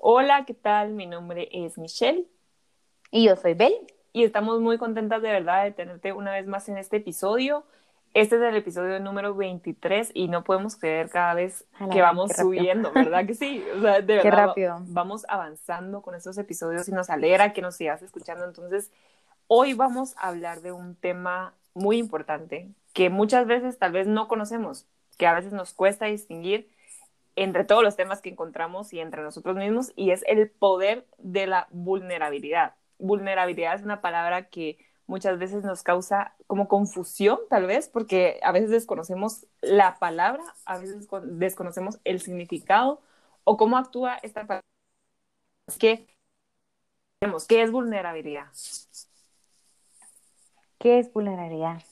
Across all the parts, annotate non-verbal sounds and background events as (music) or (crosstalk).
Hola, ¿qué tal? Mi nombre es Michelle. Y yo soy Bel. Y estamos muy contentas de verdad de tenerte una vez más en este episodio. Este es el episodio número 23 y no podemos creer cada vez que vamos subiendo, ¿verdad que sí? O sea, de (laughs) verdad rápido. vamos avanzando con estos episodios y nos alegra que nos sigas escuchando. Entonces, hoy vamos a hablar de un tema muy importante que muchas veces tal vez no conocemos, que a veces nos cuesta distinguir entre todos los temas que encontramos y entre nosotros mismos, y es el poder de la vulnerabilidad. Vulnerabilidad es una palabra que muchas veces nos causa como confusión, tal vez, porque a veces desconocemos la palabra, a veces desconocemos el significado o cómo actúa esta palabra. ¿Qué, ¿Qué es vulnerabilidad? ¿Qué es vulnerabilidad?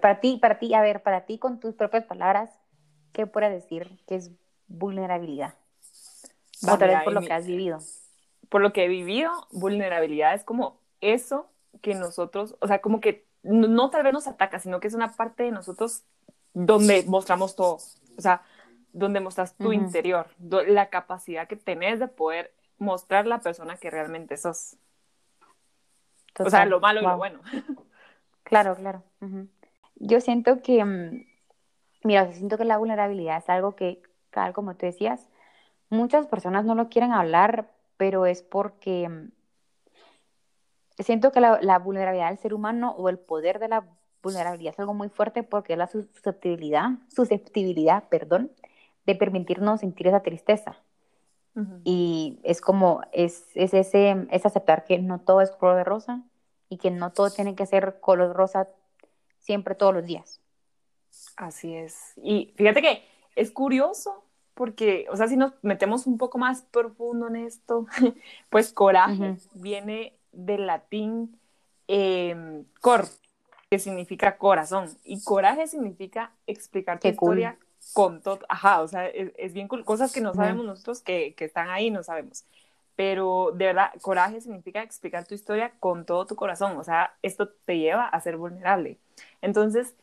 para ti, para ti, a ver, para ti con tus propias palabras, ¿qué puedes decir que es vulnerabilidad? Otra vez por lo que has vivido. Por lo que he vivido, vulnerabilidad es como eso que nosotros, o sea, como que no, tal vez nos ataca, sino que es una parte de nosotros donde mostramos todo, o sea, donde mostras tu interior, la capacidad que tenés de poder mostrar la persona que realmente sos. o sea, lo malo y lo bueno. (laughs) Claro, claro. Yo siento que, mm, mira, siento que la vulnerabilidad es algo que como tú decías, muchas personas no lo quieren hablar, pero es porque mm, siento que la, vulnerabilidad del ser humano o el poder de la vulnerabilidad es algo muy fuerte porque es la susceptibilidad, susceptibilidad, perdón, de permitirnos sentir esa tristeza. Y es como, es, es, ese, es aceptar que no todo es color de rosa y que no todo tiene que ser color rosa siempre, todos los días. Así es. Y fíjate que es curioso porque, o sea, si nos metemos un poco más profundo en esto, (laughs) pues coraje viene del latín eh, cor, que significa corazón, y coraje significa explicar tu historia con todo, ajá, o sea, es, bien cool, cosas que no sabemos nosotros que, que están ahí, no sabemos, pero de verdad, coraje significa explicar tu historia con todo tu corazón, o sea, esto te lleva a ser vulnerable. Entonces,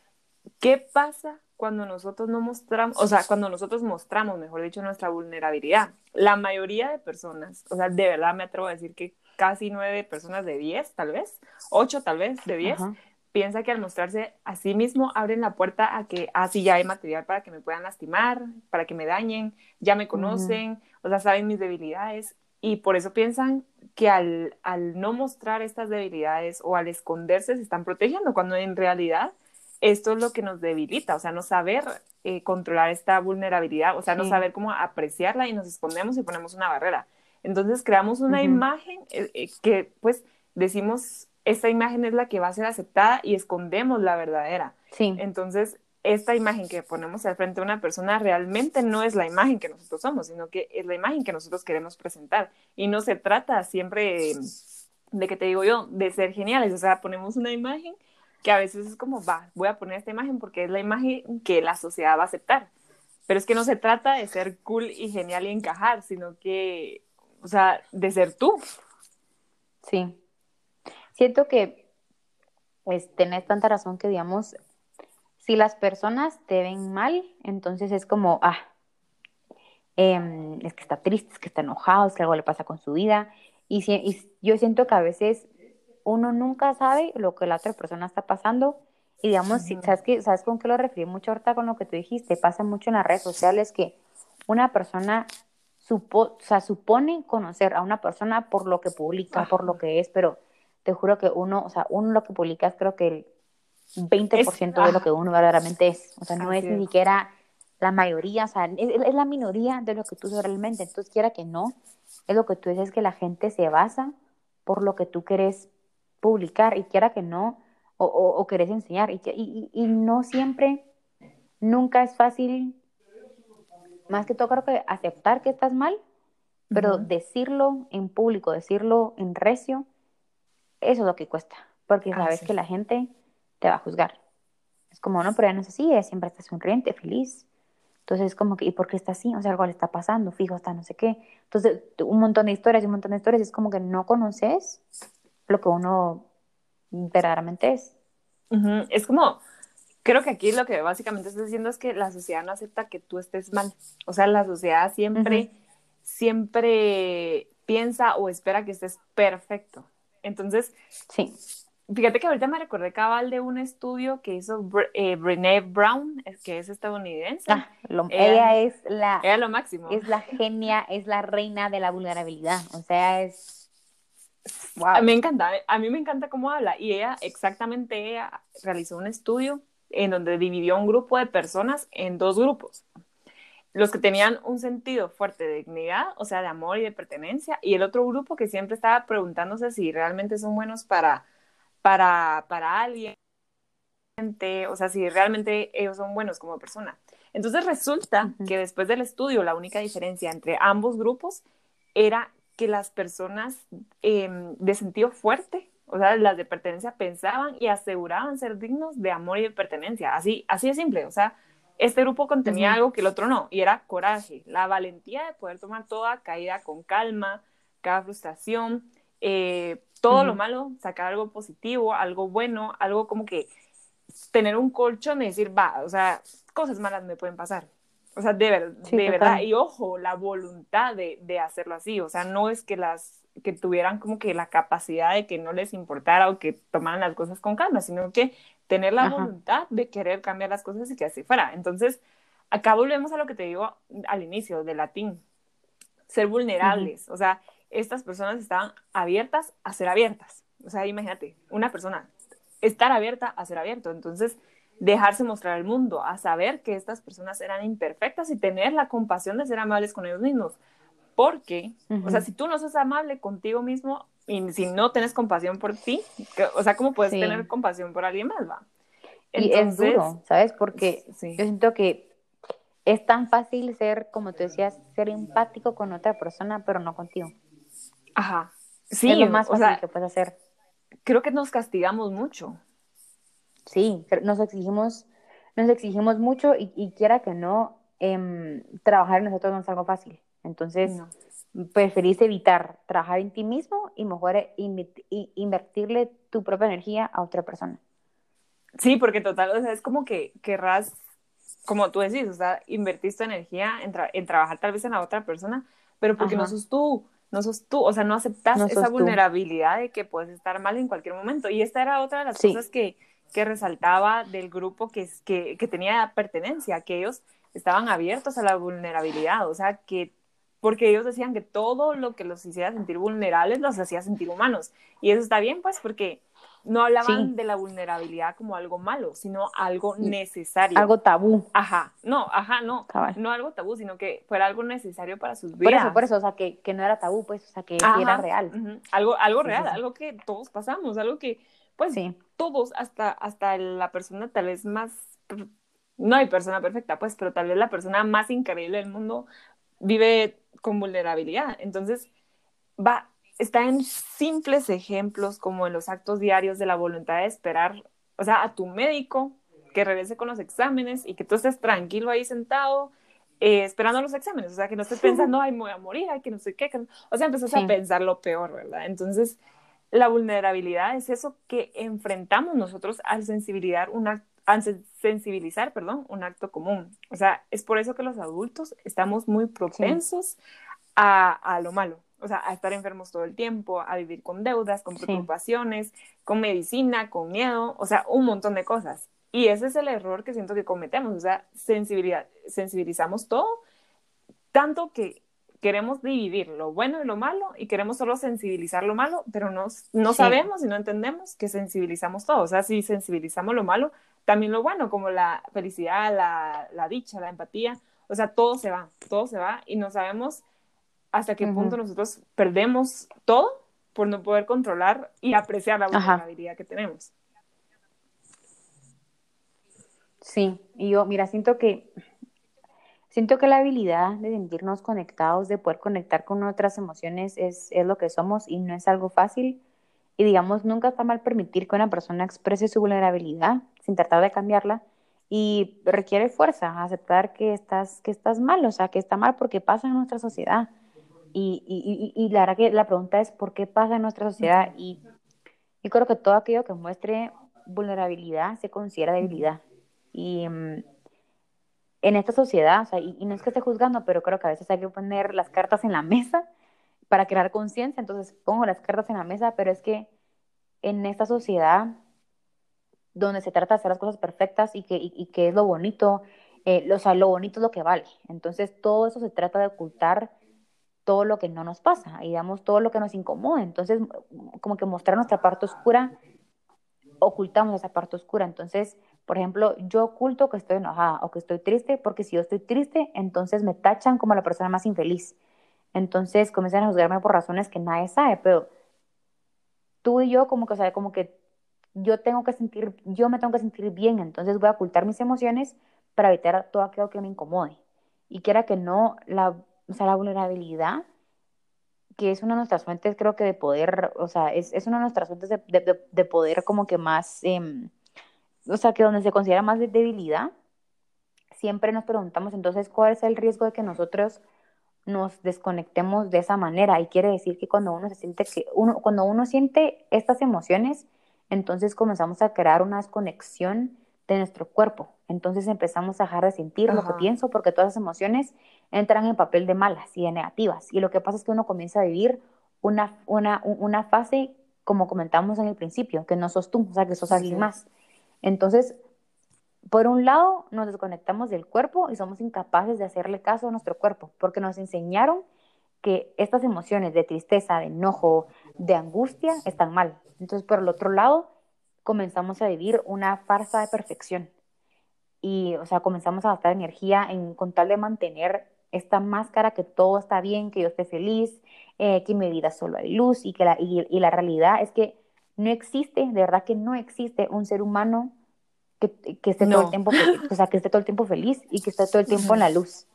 ¿qué pasa cuando nosotros no mostramos, o sea, cuando nosotros mostramos, mejor dicho, nuestra vulnerabilidad. La mayoría de personas, o sea, de verdad me atrevo a decir que casi nueve personas de diez, tal vez, ocho tal vez de diez, piensa que al mostrarse a sí mismo abren la puerta a que, ah, sí, ya hay material para que me puedan lastimar, para que me dañen, ya me conocen, o sea, saben mis debilidades. Y por eso piensan que al, al no mostrar estas debilidades o al esconderse se están protegiendo, cuando en realidad esto es lo que nos debilita, o sea, no saber eh, controlar esta vulnerabilidad, o sea, no saber cómo apreciarla y nos escondemos y ponemos una barrera. Entonces creamos una imagen eh, eh, que pues decimos, esta imagen es la que va a ser aceptada y escondemos la verdadera. Sí. Entonces, esta imagen que ponemos al frente de una persona realmente no es la imagen que nosotros somos, sino que es la imagen que nosotros queremos presentar. Y no se trata siempre de que te digo yo, de ser geniales, o sea, ponemos una imagen que a veces es como, va, voy a poner esta imagen porque es la imagen que la sociedad va a aceptar. Pero es que no se trata de ser cool y genial y encajar, sino que, o sea, de ser tú. Sí. Siento que pues, tenés tanta razón que, digamos, si las personas te ven mal, entonces es como, ah, em, es que está triste, es que está enojado, es que algo le pasa con su vida. Y, si, y yo siento que a veces uno nunca sabe lo que la otra persona está pasando. Y digamos, si, ¿sabes, qué? ¿sabes con qué lo referí mucho ahorita con lo que tú dijiste? Pasa mucho en las redes sociales que una persona supo, o sea, supone conocer a una persona por lo que publica, por lo que es, pero te juro que uno, o sea, uno lo que publica es creo que el 20% de lo que uno verdaderamente es. O sea, no es, ni siquiera la mayoría, o sea, es, es, la minoría de lo que tú realmente. Entonces, quiera que no, es lo que tú dices, que la gente se basa por lo que tú querés publicar y quiera que no, o, o, querés enseñar. Y, y, y, no siempre, nunca es fácil, más que todo creo que aceptar que estás mal, pero decirlo en público, decirlo en recio, eso es lo que cuesta, porque sabes que la gente te va a juzgar. Es como, no, pero ya no es así, siempre está sonriente, feliz. Entonces es como que, ¿y por qué está así? O sea, algo le está pasando, fijo, está no sé qué. Entonces, un montón de historias y un montón de historias, es como que no conoces lo que uno verdaderamente es. Es como, creo que aquí lo que básicamente estás diciendo es que la sociedad no acepta que tú estés mal. O sea, la sociedad siempre siempre piensa o espera que estés perfecto. Entonces, sí. Fíjate que ahorita me recordé cabal de un estudio que hizo eh, Brene Brown, que es estadounidense. Ah, ella, es la... Ella lo máximo. Es la genia, es la reina de la vulnerabilidad. O sea, es... Wow. Me encanta, a mí me encanta cómo habla. Y ella, exactamente, ella realizó un estudio en donde dividió un grupo de personas en dos grupos. Los que tenían un sentido fuerte de dignidad, o sea, de amor y de pertenencia, y el otro grupo que siempre estaba preguntándose si realmente son buenos para para, para alguien, o sea, si realmente ellos son buenos como persona. Entonces resulta que después del estudio la única diferencia entre ambos grupos era que las personas em, de sentido fuerte, o sea, las de pertenencia, pensaban y aseguraban ser dignos de amor y de pertenencia. Así, así de simple, o sea, este grupo contenía algo que el otro no, y era coraje, la valentía de poder tomar toda caída con calma, cada frustración, eh, todo lo malo, sacar algo positivo, algo bueno, algo como que tener un colchón y decir, va, o sea, cosas malas me pueden pasar. O sea, de, de verdad, y ojo, la voluntad de, de, hacerlo así, o sea, no es que las que tuvieran como que la capacidad de que no les importara o que tomaran las cosas con calma, sino que tener la voluntad de querer cambiar las cosas y que así fuera. Entonces, acá volvemos a lo que te digo al inicio del latín, ser vulnerables, o sea, estas personas estaban abiertas a ser abiertas. O sea, imagínate, una persona estar abierta a ser abierto. Entonces, dejarse mostrar al mundo, a saber que estas personas eran imperfectas y tener la compasión de ser amables con ellos mismos. Porque, o sea, si tú no sos amable contigo mismo y si no tienes compasión por ti, o sea, ¿cómo puedes tener compasión por alguien más, va? y es duro, ¿sabes? Porque yo siento que es tan fácil ser, como tú decías, ser empático con otra persona, pero no contigo. Ajá. Sí, es lo más fácil que puedes hacer. Creo que nos castigamos mucho. Sí, nos exigimos, nos exigimos mucho y, quiera que no, em, trabajar en nosotros no es algo fácil. Entonces, preferís evitar trabajar en ti mismo y mejor invertirle tu propia energía a otra persona. Sí, porque total, o sea, es como que querrás, como tú decís, o sea, invertís tu energía en, trabajar tal vez en la otra persona, pero porque no sos tú no sos tú, o sea, no aceptas esa vulnerabilidad de que puedes estar mal en cualquier momento. Y esta era otra de las cosas que, que, resaltaba del grupo que, que, que tenía pertenencia, que ellos estaban abiertos a la vulnerabilidad, o sea, que porque ellos decían que todo lo que los hiciera sentir vulnerables los hacía sentir humanos. Y eso está bien, pues, porque no hablaban de la vulnerabilidad como algo malo, sino algo necesario. Algo tabú. Ajá, no, ajá, no, no algo tabú, sino que fuera algo necesario para sus vidas. Por eso, por eso, o sea, que, que no era tabú, pues, o sea, que, era real. Algo, algo real, algo que todos pasamos, algo que, pues, todos, hasta, hasta la persona tal vez más, no hay persona perfecta, pues, pero tal vez la persona más increíble del mundo vive con vulnerabilidad. Entonces, va, está en simples ejemplos como en los actos diarios de la voluntad de esperar, o sea, a tu médico que regrese con los exámenes y que tú estés tranquilo ahí sentado eh, esperando los exámenes, o sea, que no estés pensando, ay, me voy a morir, ay, que no sé qué, o sea, empezás a pensar lo peor, ¿verdad? Entonces, la vulnerabilidad es eso que enfrentamos nosotros al sensibilizar un sensibilizar, perdón, un acto común. O sea, es por eso que los adultos estamos muy propensos a, a lo malo, o sea, a estar enfermos todo el tiempo, a vivir con deudas, con preocupaciones, con medicina, con miedo, o sea, un montón de cosas. Y ese es el error que siento que cometemos, o sea, sensibilidad, sensibilizamos todo, tanto que queremos dividir lo bueno y lo malo y queremos solo sensibilizar lo malo, pero no, no sabemos y no entendemos que sensibilizamos todo. O sea, si sensibilizamos lo malo, también lo bueno, como la felicidad, la, la dicha, la empatía, o sea, todo se va, todo se va y no sabemos hasta qué punto nosotros perdemos todo por no poder controlar y apreciar la vulnerabilidad que tenemos. Sí, y yo, mira, siento que siento que la habilidad de sentirnos conectados, de poder conectar con otras emociones es, es lo que somos y no es algo fácil. Y digamos, nunca está mal permitir que una persona exprese su vulnerabilidad sin tratar de cambiarla y requiere fuerza, aceptar que estás, que estás mal, o sea, que está mal porque pasa en nuestra sociedad. Y, y, y, la verdad que la pregunta es por qué pasa en nuestra sociedad y, y creo que todo aquello que muestre vulnerabilidad se considera debilidad. Y, mm, en esta sociedad, o sea, y, no es que esté juzgando, pero creo que a veces hay que poner las cartas en la mesa para crear conciencia, entonces pongo las cartas en la mesa, pero es que en esta sociedad donde se trata de hacer las cosas perfectas y que, y, que es lo bonito, eh, o sea, lo bonito es lo que vale. Entonces, todo eso se trata de ocultar todo lo que no nos pasa y digamos todo lo que nos incomoda. Entonces, como que mostrar nuestra parte oscura, ocultamos esa parte oscura. Entonces, por ejemplo, yo oculto que estoy enojada o que estoy triste porque si yo estoy triste, entonces me tachan como la persona más infeliz. Entonces comienzan a juzgarme por razones que nadie sabe, pero tú y yo como que, o sea, como que yo tengo que sentir, yo me tengo que sentir bien, entonces voy a ocultar mis emociones para evitar todo aquello que me incomode. Y quiera que no, la, o sea, la vulnerabilidad, que es una de nuestras fuentes, creo que de poder, o sea, es, es una de nuestras fuentes de, de, de poder como que más, eh, o sea, que donde se considera más de debilidad, siempre nos preguntamos entonces cuál es el riesgo de que nosotros nos desconectemos de esa manera. Y quiere decir que cuando uno se siente que uno, cuando uno siente estas emociones, entonces comenzamos a crear una desconexión de nuestro cuerpo. Entonces empezamos a dejar de sentir lo que pienso porque todas esas emociones entran en papel de malas y de negativas. Y lo que pasa es que uno comienza a vivir una, una, una fase, como comentamos en el principio, que no sos tú, o sea, que sos alguien más. Entonces, por un lado, nos desconectamos del cuerpo y somos incapaces de hacerle caso a nuestro cuerpo, porque nos enseñaron que estas emociones de tristeza, de enojo, de angustia están mal. Entonces, por el otro lado, comenzamos a vivir una farsa de perfección. Y, o sea, comenzamos a gastar energía en con de mantener esta máscara que todo está bien, que yo esté feliz, eh, que en mi vida solo hay luz y que la, y la realidad es que no existe, de verdad que no existe un ser humano que, que esté todo el tiempo, o sea, que esté todo el tiempo feliz y que esté todo el tiempo en la luz.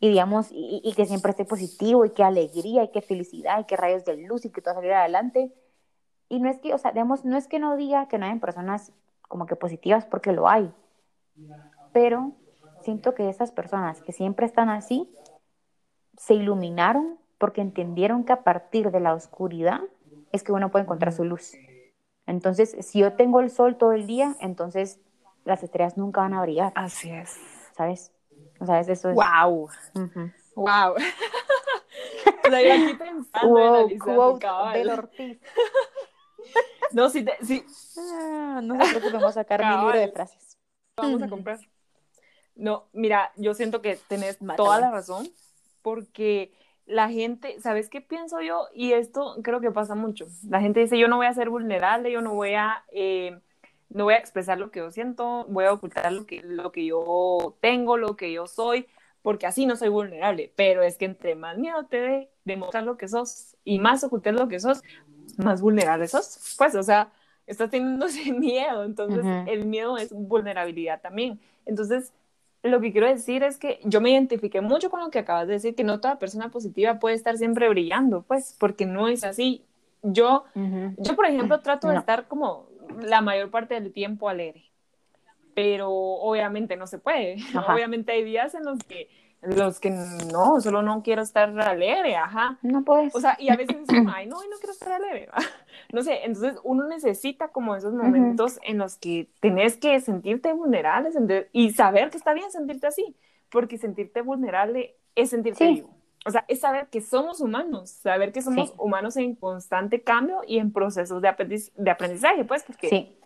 Y digamos, y, que siempre esté positivo y que alegría y que felicidad y que rayos de luz y que todo salir adelante. Y no es que, o sea, digamos, no es que no diga que no hay personas como que positivas porque lo hay, pero siento que esas personas que siempre están así se iluminaron porque entendieron que a partir de la oscuridad es que uno puede encontrar su luz. Entonces, si yo tengo el sol todo el día, entonces las estrellas nunca van a brillar. Así es. ¿Sabes? ¿Sabes? Eso es. ¡Wow! ¡Wow! o sea, yo aquí pensando wow, quote del Ortiz. (laughs) no, si te, si... Ah, no qué vamos a sacar mi libro de frases. Vamos a comprar. No, mira, yo siento que tenés toda la razón, porque la gente, ¿sabes qué pienso yo? Y esto creo que pasa mucho. La gente dice, yo no voy a ser vulnerable, yo no voy a, eh, no voy a expresar lo que yo siento, voy a ocultar lo que, lo que yo tengo, lo que yo soy, porque así no soy vulnerable. Pero es que entre más miedo te dé demostrar lo que sos y más ocultar lo que sos, más vulnerable sos. Pues, o sea, estás teniendo (laughs) ese miedo, entonces el miedo es vulnerabilidad también. Entonces, lo que quiero decir es que yo me identifiqué mucho con lo que acabas de decir, que no toda persona positiva puede estar siempre brillando, pues, porque no es así. Yo, yo por ejemplo, trato de estar como la mayor parte del tiempo alegre, pero obviamente no se puede. (laughs) Obviamente hay días en los que los que no, solo no quiero estar alegre, ajá. No puedes. O sea, y a veces es como, ay, no, no quiero estar alegre. (laughs) No sé, entonces uno necesita como esos momentos en los que tenés que sentirte vulnerable y saber que está bien sentirte así, porque sentirte vulnerable es sentirte vivo. O sea, es saber que somos humanos, saber que somos humanos en constante cambio y en procesos de, de aprendizaje, pues, porque, sí.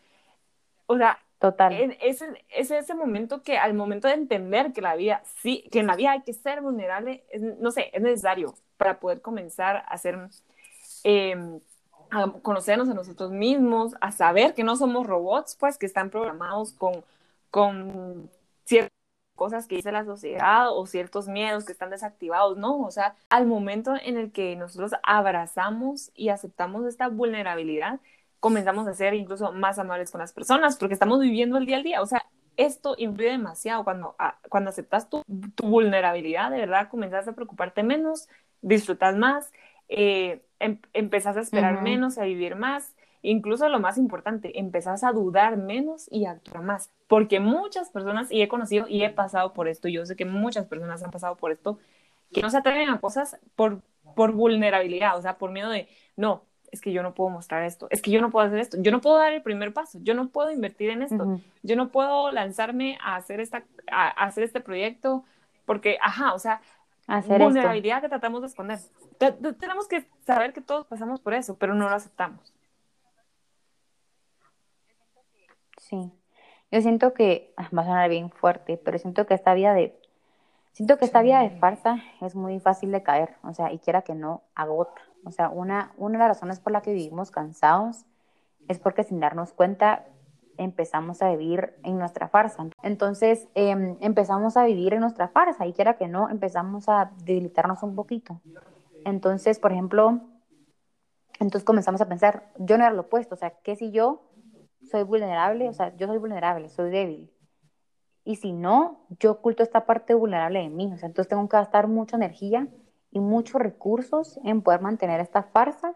o sea, Total. Es, es, ese momento que al momento de entender que la vida, sí, que en la vida hay que ser vulnerable, no sé, es necesario para poder comenzar a hacer, em, a conocernos a nosotros mismos, a saber que no somos robots, pues, que están programados con, con ciertas cosas que dice la sociedad o ciertos miedos que están desactivados, ¿no? O sea, al momento en el que nosotros abrazamos y aceptamos esta vulnerabilidad, comenzamos a ser incluso más amables con las personas porque estamos viviendo el día al día. O sea, esto influye demasiado cuando, ah, cuando aceptas tu, tu, vulnerabilidad, de verdad, comenzas a preocuparte menos, disfrutas más, eh, em, empezás a esperar menos, a vivir más. Incluso lo más importante, empezás a dudar menos y a actuar más. Porque muchas personas, y he conocido y he pasado por esto, yo sé que muchas personas han pasado por esto, que no se atreven a cosas por, por vulnerabilidad, o sea, por miedo de, no, es que yo no puedo mostrar esto, es que yo no puedo hacer esto, yo no puedo dar el primer paso, yo no puedo invertir en esto, yo no puedo lanzarme a hacer, esta, a hacer este proyecto, porque, ajá, o sea, hacer vulnerabilidad que tratamos de esconder. tenemos que saber que todos pasamos por eso, pero no lo aceptamos. Sí, yo siento que, ah, va a sonar bien fuerte, pero siento que esta vida de Siento que esta vida de farsa es muy fácil de caer, o sea, y quiera que no, agota. O sea, una, una de las razones por la que vivimos cansados es porque sin darnos cuenta empezamos a vivir en nuestra farsa. Entonces em, empezamos a vivir en nuestra farsa y quiera que no, empezamos a debilitarnos un poquito. Entonces, por ejemplo, entonces comenzamos a pensar, yo no era lo opuesto, o sea, ¿qué si yo soy vulnerable? O sea, yo soy vulnerable, soy débil. Y si no, yo oculto esta parte vulnerable de mí. O sea, entonces tengo que gastar mucha energía y muchos recursos en poder mantener esta farsa.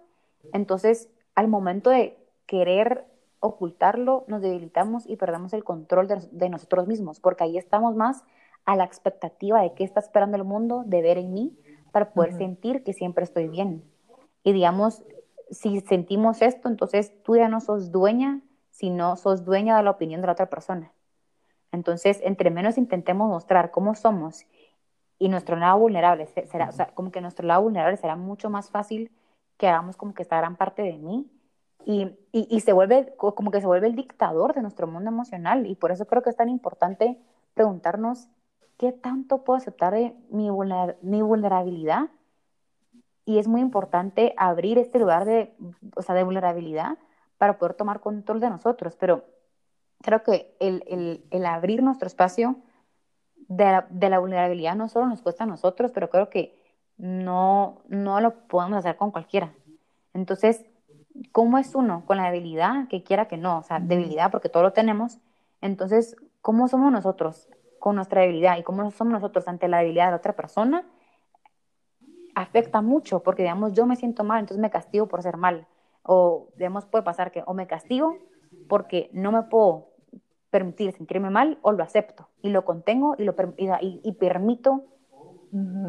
Entonces, al momento de querer ocultarlo, nos debilitamos y perdemos el control de, nosotros mismos, porque ahí estamos más a la expectativa de qué está esperando el mundo de ver en mí para poder sentir que siempre estoy bien. Y digamos, si sentimos esto, entonces tú ya no sos dueña, sino sos dueña de la opinión de la otra persona. Entonces, entre menos intentemos mostrar cómo somos y nuestro lado vulnerable será, o sea, como que nuestro lado vulnerable será mucho más fácil que hagamos como que esta gran parte de mí. Y, y, se vuelve como que se vuelve el dictador de nuestro mundo emocional. Y por eso creo que es tan importante preguntarnos qué tanto puedo aceptar de mi, mi vulnerabilidad y es muy importante abrir este lugar de, o sea, de vulnerabilidad para poder tomar control de nosotros, pero creo que el, el, abrir nuestro espacio de la, de la, vulnerabilidad no solo nos cuesta a nosotros, pero creo que no, no lo podemos hacer con cualquiera. Entonces, ¿cómo es uno con la debilidad que quiera que no? O sea, debilidad porque todo lo tenemos. Entonces, ¿cómo somos nosotros con nuestra debilidad y cómo somos nosotros ante la debilidad de otra persona? Afecta mucho porque, digamos, yo me siento mal, entonces me castigo por ser mal. O, digamos, puede pasar que o me castigo porque no me puedo permitir sentirme mal o lo acepto y lo contengo y, lo, y, permito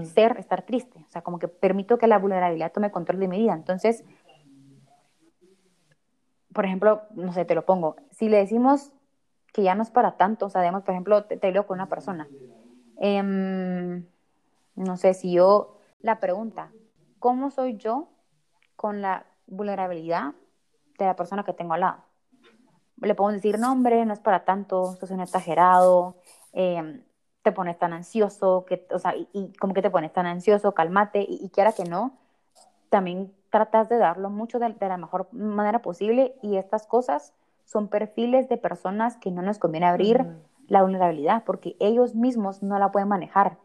ser, estar triste. O sea, como que permito que la vulnerabilidad tome control de mi vida. Entonces, por ejemplo, no sé, te lo pongo, si le decimos que ya no es para tanto, o sea, digamos, por ejemplo, te, te con una persona, em, no sé, si yo, la pregunta, ¿cómo soy yo con la vulnerabilidad de la persona que tengo al lado? Le podemos decir, no, hombre, no es para tanto, esto es un exagerado, em, te pones tan ansioso, que, o sea, y, como que te pones tan ansioso, cálmate, y, quiera que no, también tratas de darlo mucho de, la mejor manera posible, y estas cosas son perfiles de personas que no nos conviene abrir la vulnerabilidad, porque ellos mismos no la pueden manejar,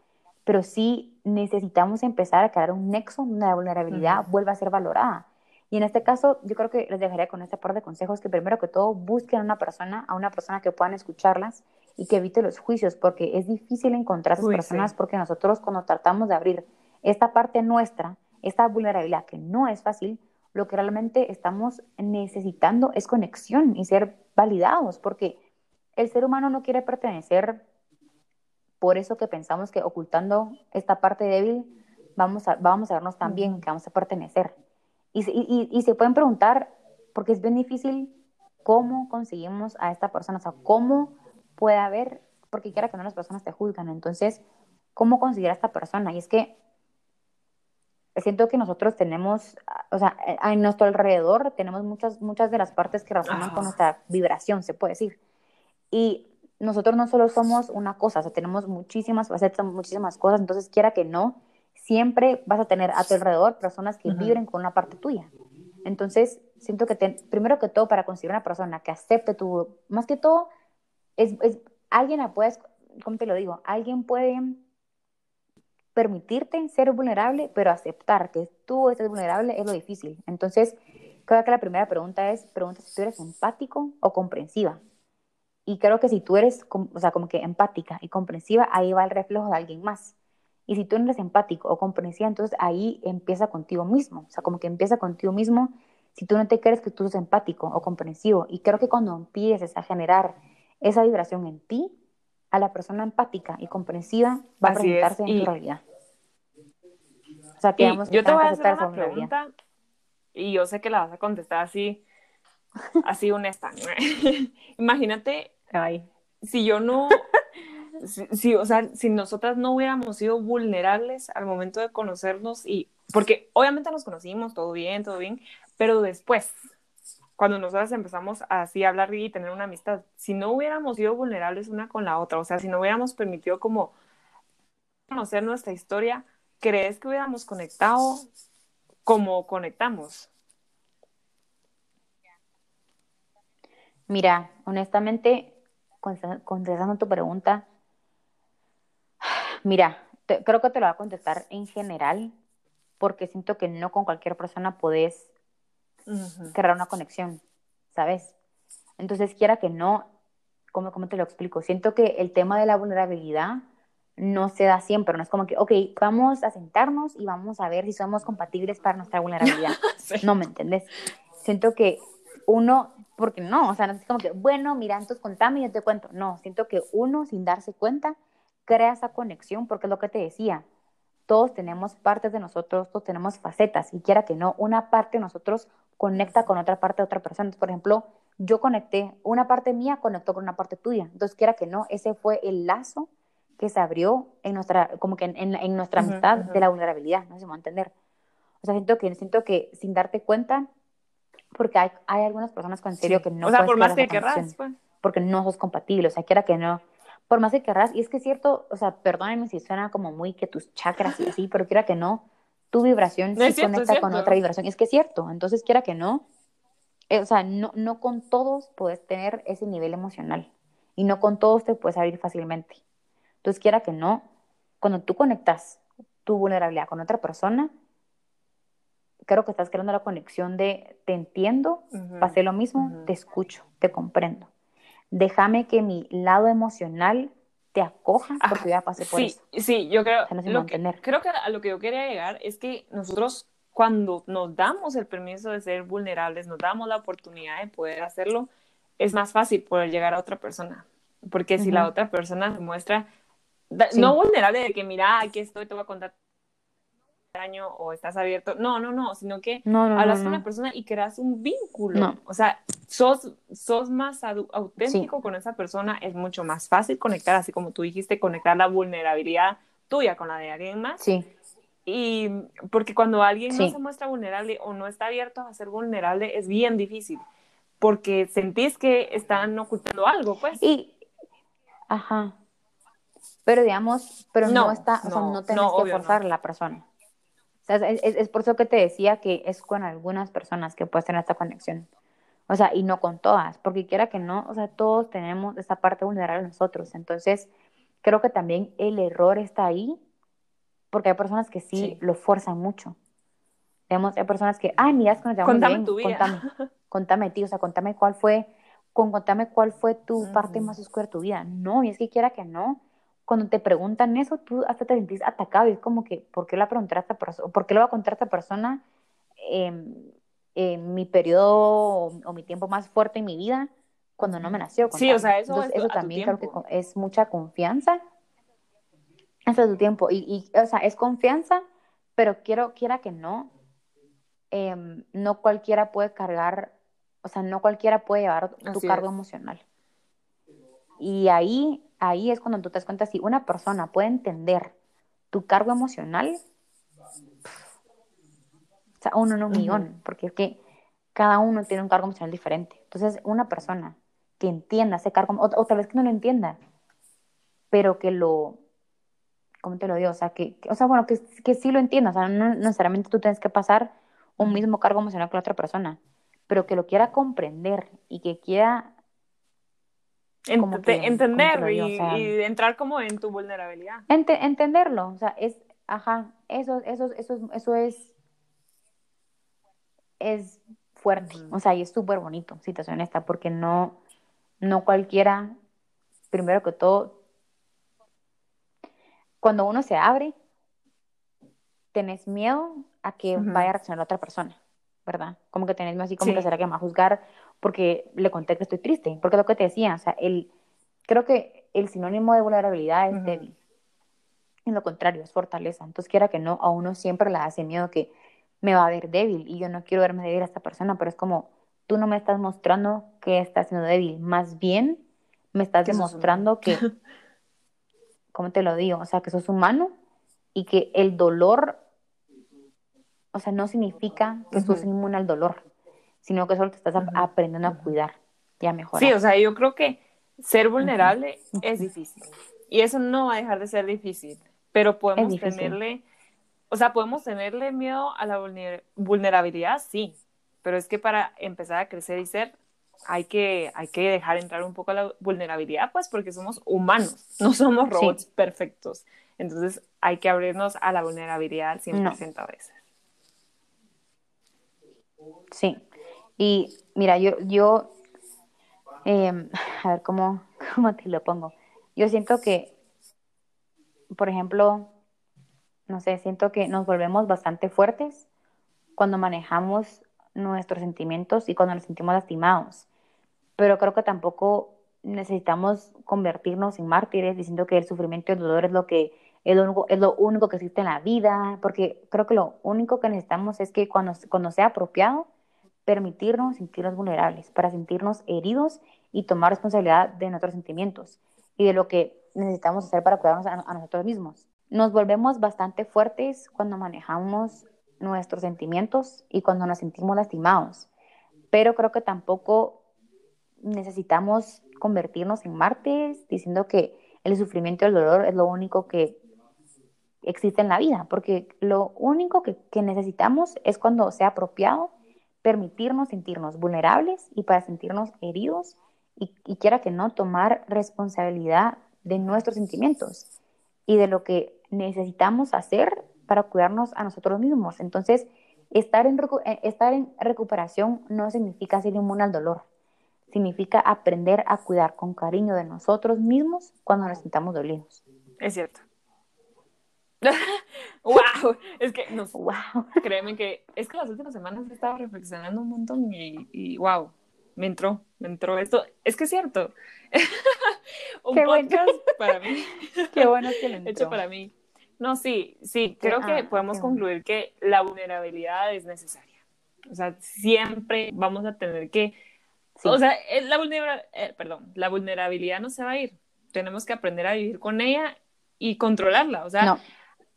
pero sí necesitamos empezar a crear un nexo donde la vulnerabilidad vuelva a ser valorada y en este caso, yo creo que les dejaría con este par de consejos que primero que todo busquen a una persona, a una persona que puedan escucharlas y que evite los juicios, porque es difícil encontrar a esas personas porque nosotros cuando tratamos de abrir esta parte nuestra, esta vulnerabilidad que no es fácil, lo que realmente estamos necesitando es conexión y ser validados, porque el ser humano no quiere pertenecer, por eso que pensamos que ocultando esta parte débil vamos a, vamos a vernos tan bien, que vamos a pertenecer. Y, se pueden preguntar, porque es bien difícil, cómo conseguimos a esta persona, o sea, cómo puede haber, porque quiera que no las personas te juzgan, entonces, ¿cómo conseguir a esta persona? Y es que siento que nosotros tenemos, o sea, a nuestro alrededor tenemos muchas, muchas de las partes que razonan con nuestra vibración, se puede decir. Y nosotros no solo somos una cosa, o sea, tenemos muchísimas facetas, muchísimas cosas, entonces quiera que no, siempre vas a tener a tu alrededor personas que vibren con una parte tuya. Entonces, siento que primero que todo, para conseguir una persona que acepte tu, más que todo, es, es alguien la puedes, ¿cómo te lo digo? Alguien puede permitirte ser vulnerable, pero aceptar que tú estés vulnerable es lo difícil. Entonces, creo que la primera pregunta es, pregunta si tú eres empático o comprensiva. Y creo que si tú eres, o sea, como que empática y comprensiva, ahí va el reflejo de alguien más. Y si tú no eres empático o comprensiva, entonces ahí empieza contigo mismo. O sea, como que empieza contigo mismo si tú no te crees que tú eres empático o comprensivo. Y creo que cuando empieces a generar esa vibración en ti, a la persona empática y comprensiva va a presentarse en tu realidad. O sea, que yo te voy a hacer una pregunta y yo sé que la vas a contestar así, así honesta. (laughs) Imagínate si yo no, si, o sea, si nosotras no hubiéramos sido vulnerables al momento de conocernos y, porque obviamente nos conocimos, todo bien, todo bien, pero después, cuando nosotras empezamos así a hablar y tener una amistad, si no hubiéramos sido vulnerables una con la otra, o sea, si no hubiéramos permitido como conocer nuestra historia, ¿crees que hubiéramos conectado como conectamos? Mira, honestamente, contestando tu pregunta, mira, creo que te lo voy a contestar en general, porque siento que no con cualquier persona podés crear una conexión, ¿sabes? Entonces, quiera que no, ¿cómo, ¿cómo te lo explico? Siento que el tema de la vulnerabilidad no se da siempre, no es como que, ok, vamos a sentarnos y vamos a ver si somos compatibles para nuestra vulnerabilidad. (laughs) No, ¿me entendés? Siento que uno, porque no, o sea, no es como que, bueno, mira, entonces contame y yo te cuento. No, siento que uno, sin darse cuenta, crea esa conexión, porque es lo que te decía, todos tenemos partes de nosotros, todos tenemos facetas, y quiera que no, una parte de nosotros conecta con otra parte de otra persona. por ejemplo, yo conecté, una parte mía conectó con una parte tuya. Entonces, quiera que no, ese fue el lazo que se abrió en nuestra, como que en, nuestra amistad de la vulnerabilidad, no sé si me va a entender. O sea, siento que, siento que sin darte cuenta, porque hay, hay algunas personas con serio que no O sea, por más que querrás, pues. Porque no sos compatible, o sea, quiera que no. Por más que querrás, y es que es cierto, o sea, perdónenme si suena como muy que tus chakras y así, pero quiera que no, tu vibración se conecta con otra vibración. Y es que es cierto, entonces quiera que no, eh, o sea, no, no con todos puedes tener ese nivel emocional y no con todos te puedes abrir fácilmente. Entonces, quiera que no, cuando tú conectas tu vulnerabilidad con otra persona, creo que estás creando la conexión de te entiendo, pasé lo mismo, te escucho, te comprendo. Déjame que mi lado emocional te acoja porque ya pasé por sí, eso. Sí, yo creo, creo que a lo que yo quería llegar es que nosotros cuando nos damos el permiso de ser vulnerables, nos damos la oportunidad de poder hacerlo, es más fácil poder llegar a otra persona. Porque si la otra persona se muestra no vulnerable de que, mira, aquí estoy, te voy a contar año o estás abierto. No, no, no, sino que hablas con una persona y creas un vínculo. O sea, sos, sos más auténtico con esa persona, es mucho más fácil conectar, así como tú dijiste, conectar la vulnerabilidad tuya con la de alguien más. Sí. Y porque cuando alguien no se muestra vulnerable o no está abierto a ser vulnerable, es bien difícil, porque sentís que están ocultando algo, pues. Y, ajá. Pero digamos, pero no, está, o sea, no tenés que forzar a la persona. Sea, es, es, por eso que te decía que es con algunas personas que puedes tener esta conexión. O sea, y no con todas, porque quiera que no, o sea, todos tenemos esta parte vulnerable nosotros. Entonces, creo que también el error está ahí, porque hay personas que sí, lo fuerzan mucho. Digamos, hay personas que, ay, mira, es que nos contame tu vida. Contame, (laughs) contame, tío, o sea, contame cuál fue, con, contame cuál fue tu parte más oscura de tu vida. No, y es que quiera que no, cuando te preguntan eso, tú hasta te sentís atacado y es como que, ¿por qué lo va a esta persona? ¿Por qué lo va a contar a esta persona en, mi periodo o, mi tiempo más fuerte en mi vida cuando no me nació? Sí, o sea, eso, eso también creo que es mucha confianza. Hasta tu tiempo. Y, y, o sea, es confianza, pero quiero, quiera que no, em, no cualquiera puede cargar, o sea, no cualquiera puede llevar tu cargo emocional. Y ahí ahí es cuando tú te das cuenta si una persona puede entender tu cargo emocional, o sea, uno en un millón, porque es que cada uno tiene un cargo emocional diferente. Entonces, una persona que entienda ese cargo, o, tal vez que no lo entienda, pero que lo, ¿cómo te lo digo? O sea, que, o sea bueno, que, que sí lo entienda, o sea, no necesariamente tú tienes que pasar un mismo cargo emocional con la otra persona, pero que lo quiera comprender y que quiera entender y, entrar como en tu vulnerabilidad. entenderlo, o sea, es, ajá, eso, eso, eso, eso es, es fuerte, o sea, y es súper bonito, si te soy honesta, porque no, no cualquiera, primero que todo, cuando uno se abre, tenés miedo a que vaya a reaccionar a otra persona, ¿verdad? Como que tenés miedo así como que será que me va a juzgar porque le conté que estoy triste, porque lo que te decía, o sea, el, creo que el sinónimo de vulnerabilidad es débil. En lo contrario, es fortaleza. Entonces, quiera que no, a uno siempre le hace miedo que me va a ver débil y yo no quiero verme débil a esta persona, pero es como, tú no me estás mostrando que estás siendo débil, más bien me estás demostrando que, (laughs) ¿cómo te lo digo? O sea, que sos humano y que el dolor, o sea, no significa que sos inmune al dolor, sino que solo te estás aprendiendo a cuidar y a mejorar. Sí, o sea, yo creo que ser vulnerable (laughs) es difícil y eso no va a dejar de ser difícil, pero podemos tenerle, o sea, podemos tenerle miedo a la vulnerabilidad, sí, pero es que para empezar a crecer y ser, hay que, hay que dejar entrar un poco la vulnerabilidad, pues porque somos humanos, (laughs) no somos robots perfectos. Entonces hay que abrirnos a la vulnerabilidad al 100% a veces. Sí, y mira, yo, yo em, (laughs) a ver cómo, (laughs) cómo te lo pongo. Yo siento que, por ejemplo, no sé, siento que nos volvemos bastante fuertes cuando manejamos nuestros sentimientos y cuando nos sentimos lastimados. Pero creo que tampoco necesitamos convertirnos en mártires diciendo que el sufrimiento y el dolor es lo que es lo, único, es lo único que existe en la vida, porque creo que lo único que necesitamos es que cuando, cuando sea apropiado, permitirnos sentirnos vulnerables, para sentirnos heridos y tomar responsabilidad de nuestros sentimientos y de lo que necesitamos hacer para cuidarnos a, nosotros mismos. Nos volvemos bastante fuertes cuando manejamos nuestros sentimientos y cuando nos sentimos lastimados, pero creo que tampoco necesitamos convertirnos en martes diciendo que el sufrimiento y el dolor es lo único que existe en la vida, porque lo único que, necesitamos es cuando sea apropiado permitirnos sentirnos vulnerables y para sentirnos heridos y, quiera que no tomar responsabilidad de nuestros sentimientos y de lo que necesitamos hacer para cuidarnos a nosotros mismos. Entonces, estar en, eh, estar en recuperación no significa ser inmune al dolor, significa aprender a cuidar con cariño de nosotros mismos cuando nos sintamos dolidos. Es cierto. (laughs) wow, es que no, wow. créeme que es que las últimas semanas he estado reflexionando un montón y, y wow, me entró, me entró esto. Es que es cierto. (laughs) un Qué podcast para mí. (laughs) Qué bueno que le (laughs) entró. Hecho para mí. No, sí, sí, creo que ah, podemos concluir que la vulnerabilidad es necesaria. O sea, siempre vamos a tener que... O sea, eh, la, vulnerabilidad, eh, perdón, la vulnerabilidad no se va a ir. Tenemos que aprender a vivir con ella y controlarla. O sea,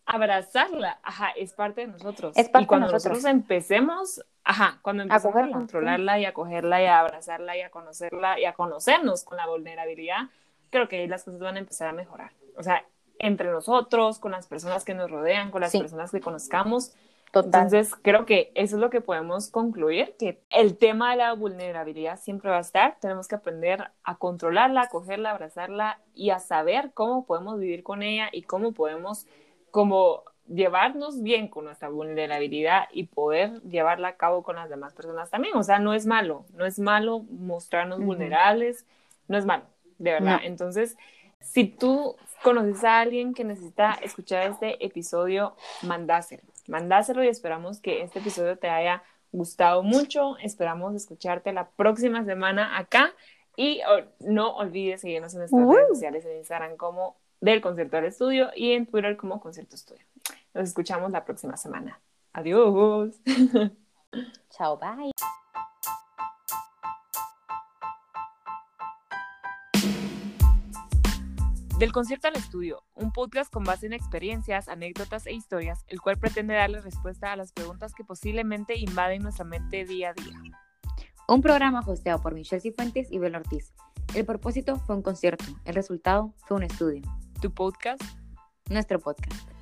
abrazarla, ajá, es parte de nosotros. Es parte y cuando nosotros. empecemos, ajá, cuando empecemos a, controlarla y a cogerla y a abrazarla y a conocerla y a conocernos con la vulnerabilidad, creo que ahí las cosas van a empezar a mejorar. O sea, entre nosotros, con las personas que nos rodean, con las personas que conozcamos. Entonces, creo que eso es lo que podemos concluir, que el tema de la vulnerabilidad siempre va a estar. Tenemos que aprender a controlarla, a cogerla, a abrazarla y a saber cómo podemos vivir con ella y cómo podemos como llevarnos bien con nuestra vulnerabilidad y poder llevarla a cabo con las demás personas también. O sea, no es malo, no es malo mostrarnos vulnerables, no es malo, de verdad. Entonces, si tú conoces a alguien que necesita escuchar este episodio, mandáselo, mandáselo y esperamos que este episodio te haya gustado mucho. Esperamos escucharte la próxima semana acá y oh, no olvides seguirnos en nuestras redes sociales en Instagram como del Concierto del Estudio y en Twitter como Concierto Estudio. Nos escuchamos la próxima semana. Adiós. (laughs) Chao, bye. Del concierto al estudio, un podcast con base en experiencias, anécdotas e historias, el cual pretende darle respuesta a las preguntas que posiblemente invaden nuestra mente día a día. Un programa hosteado por Michelle Cifuentes y Bel Ortiz. El propósito fue un concierto, el resultado fue un estudio. ¿Tu podcast? Nuestro podcast.